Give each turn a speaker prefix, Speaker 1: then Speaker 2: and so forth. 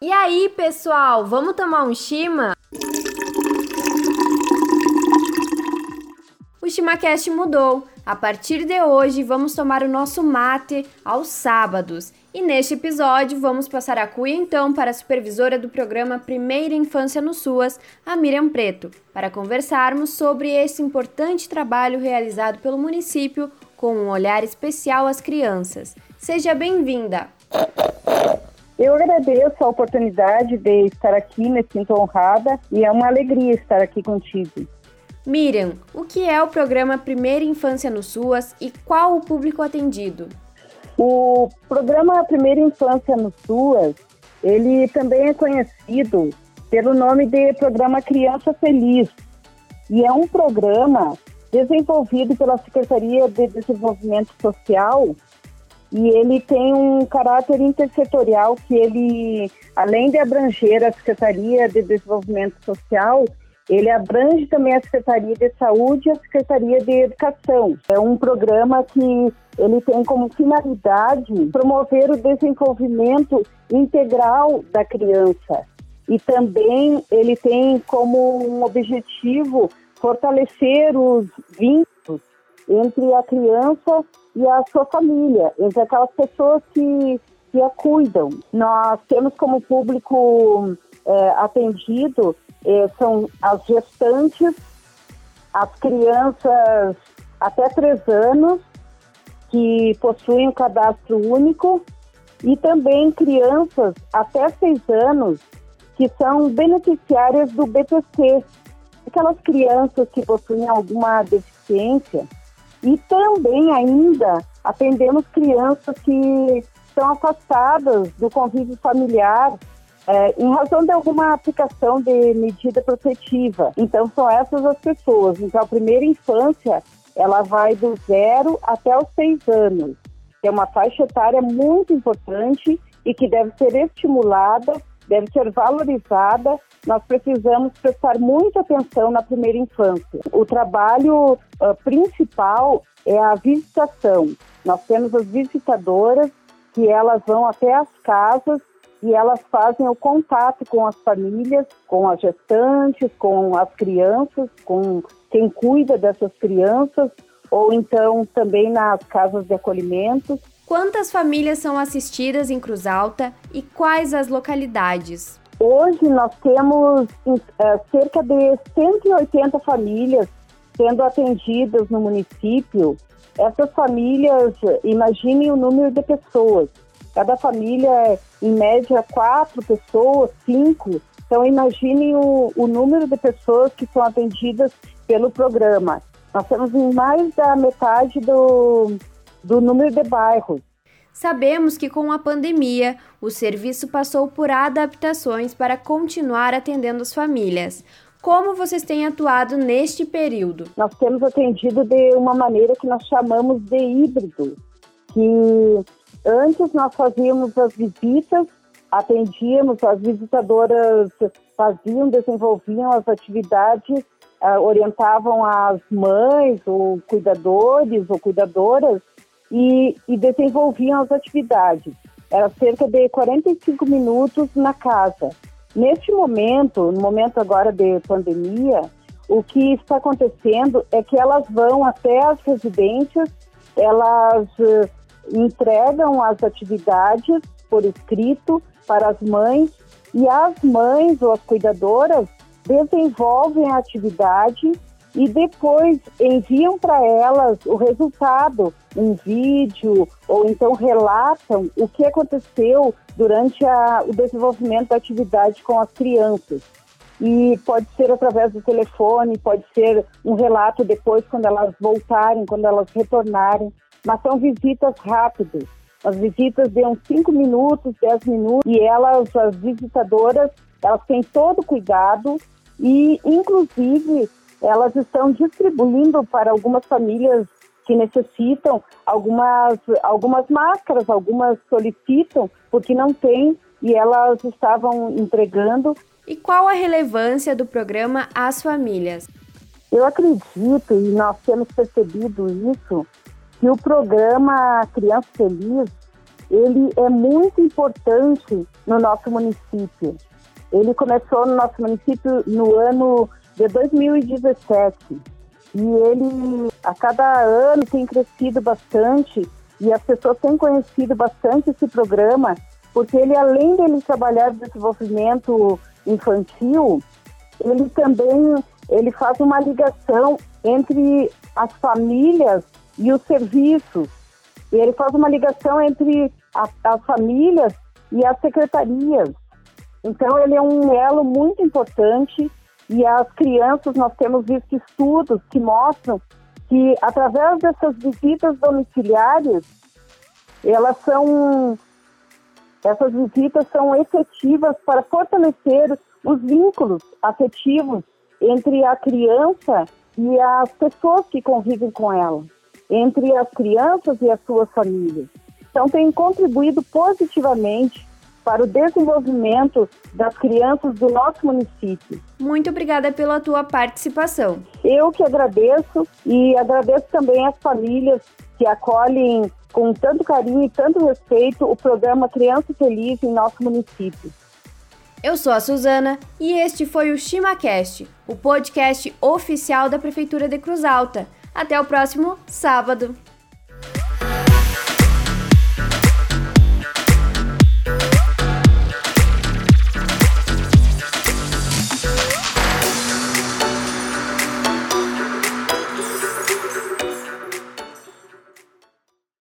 Speaker 1: E aí, pessoal, vamos tomar um chima? O ChimaCast mudou. A partir de hoje, vamos tomar o nosso mate aos sábados. E neste episódio, vamos passar a cuia então para a supervisora do programa Primeira Infância no SUAS, a Miriam Preto, para conversarmos sobre esse importante trabalho realizado pelo município com um olhar especial às crianças. Seja bem-vinda!
Speaker 2: Eu agradeço a oportunidade de estar aqui, me sinto honrada e é uma alegria estar aqui contigo.
Speaker 1: Miriam, o que é o programa Primeira Infância no SUAS e qual o público atendido?
Speaker 2: O programa Primeira Infância no SUAS, ele também é conhecido pelo nome de Programa Criança Feliz. E é um programa desenvolvido pela Secretaria de Desenvolvimento Social e ele tem um caráter intersetorial que ele, além de abranger a Secretaria de Desenvolvimento Social, ele abrange também a Secretaria de Saúde e a Secretaria de Educação. É um programa que ele tem como finalidade promover o desenvolvimento integral da criança. E também ele tem como um objetivo fortalecer os vínculos entre a criança e a sua família, entre aquelas pessoas que, que a cuidam. Nós temos como público é, atendido é, são as gestantes, as crianças até três anos que possuem um cadastro único e também crianças até seis anos que são beneficiárias do BPC, aquelas crianças que possuem alguma deficiência e também ainda atendemos crianças que estão afastadas do convívio familiar é, em razão de alguma aplicação de medida protetiva. Então, são essas as pessoas. Então, a primeira infância, ela vai do zero até os seis anos. É uma faixa etária muito importante e que deve ser estimulada, deve ser valorizada. Nós precisamos prestar muita atenção na primeira infância. O trabalho uh, principal é a visitação. Nós temos as visitadoras que elas vão até as casas e elas fazem o contato com as famílias, com as gestantes, com as crianças, com quem cuida dessas crianças, ou então também nas casas de acolhimento.
Speaker 1: Quantas famílias são assistidas em Cruz Alta e quais as localidades?
Speaker 2: Hoje nós temos é, cerca de 180 famílias sendo atendidas no município. Essas famílias, imaginem o número de pessoas. Cada família é, em média, quatro pessoas, cinco. Então, imagine o, o número de pessoas que são atendidas pelo programa. Nós temos mais da metade do, do número de bairros.
Speaker 1: Sabemos que com a pandemia, o serviço passou por adaptações para continuar atendendo as famílias. Como vocês têm atuado neste período?
Speaker 2: Nós temos atendido de uma maneira que nós chamamos de híbrido, que Antes nós fazíamos as visitas, atendíamos, as visitadoras faziam, desenvolviam as atividades, uh, orientavam as mães, ou cuidadores ou cuidadoras, e, e desenvolviam as atividades. Era cerca de 45 minutos na casa. Neste momento, no momento agora de pandemia, o que está acontecendo é que elas vão até as residências, elas uh, entregam as atividades por escrito para as mães e as mães ou as cuidadoras desenvolvem a atividade e depois enviam para elas o resultado, um vídeo, ou então relatam o que aconteceu durante a, o desenvolvimento da atividade com as crianças. E pode ser através do telefone, pode ser um relato depois, quando elas voltarem, quando elas retornarem mas são visitas rápidas. As visitas uns 5 minutos, 10 minutos, e elas, as visitadoras, elas têm todo cuidado e, inclusive, elas estão distribuindo para algumas famílias que necessitam algumas, algumas máscaras, algumas solicitam porque não tem e elas estavam entregando.
Speaker 1: E qual a relevância do programa às famílias?
Speaker 2: Eu acredito, e nós temos percebido isso, que o programa Criança Feliz ele é muito importante no nosso município. Ele começou no nosso município no ano de 2017 e ele a cada ano tem crescido bastante e as pessoas têm conhecido bastante esse programa porque ele além dele trabalhar desenvolvimento infantil, ele também ele faz uma ligação entre as famílias e os serviços. E ele faz uma ligação entre a, as famílias e as secretarias. Então, ele é um elo muito importante e as crianças, nós temos visto estudos que mostram que, através dessas visitas domiciliares, elas são, essas visitas são efetivas para fortalecer os vínculos afetivos entre a criança e as pessoas que convivem com ela, entre as crianças e as suas famílias. Então, tem contribuído positivamente para o desenvolvimento das crianças do nosso município.
Speaker 1: Muito obrigada pela tua participação.
Speaker 2: Eu que agradeço e agradeço também às famílias que acolhem com tanto carinho e tanto respeito o programa Criança Feliz em nosso município.
Speaker 1: Eu sou a Suzana e este foi o ChimaCast, o podcast oficial da Prefeitura de Cruz Alta. Até o próximo sábado.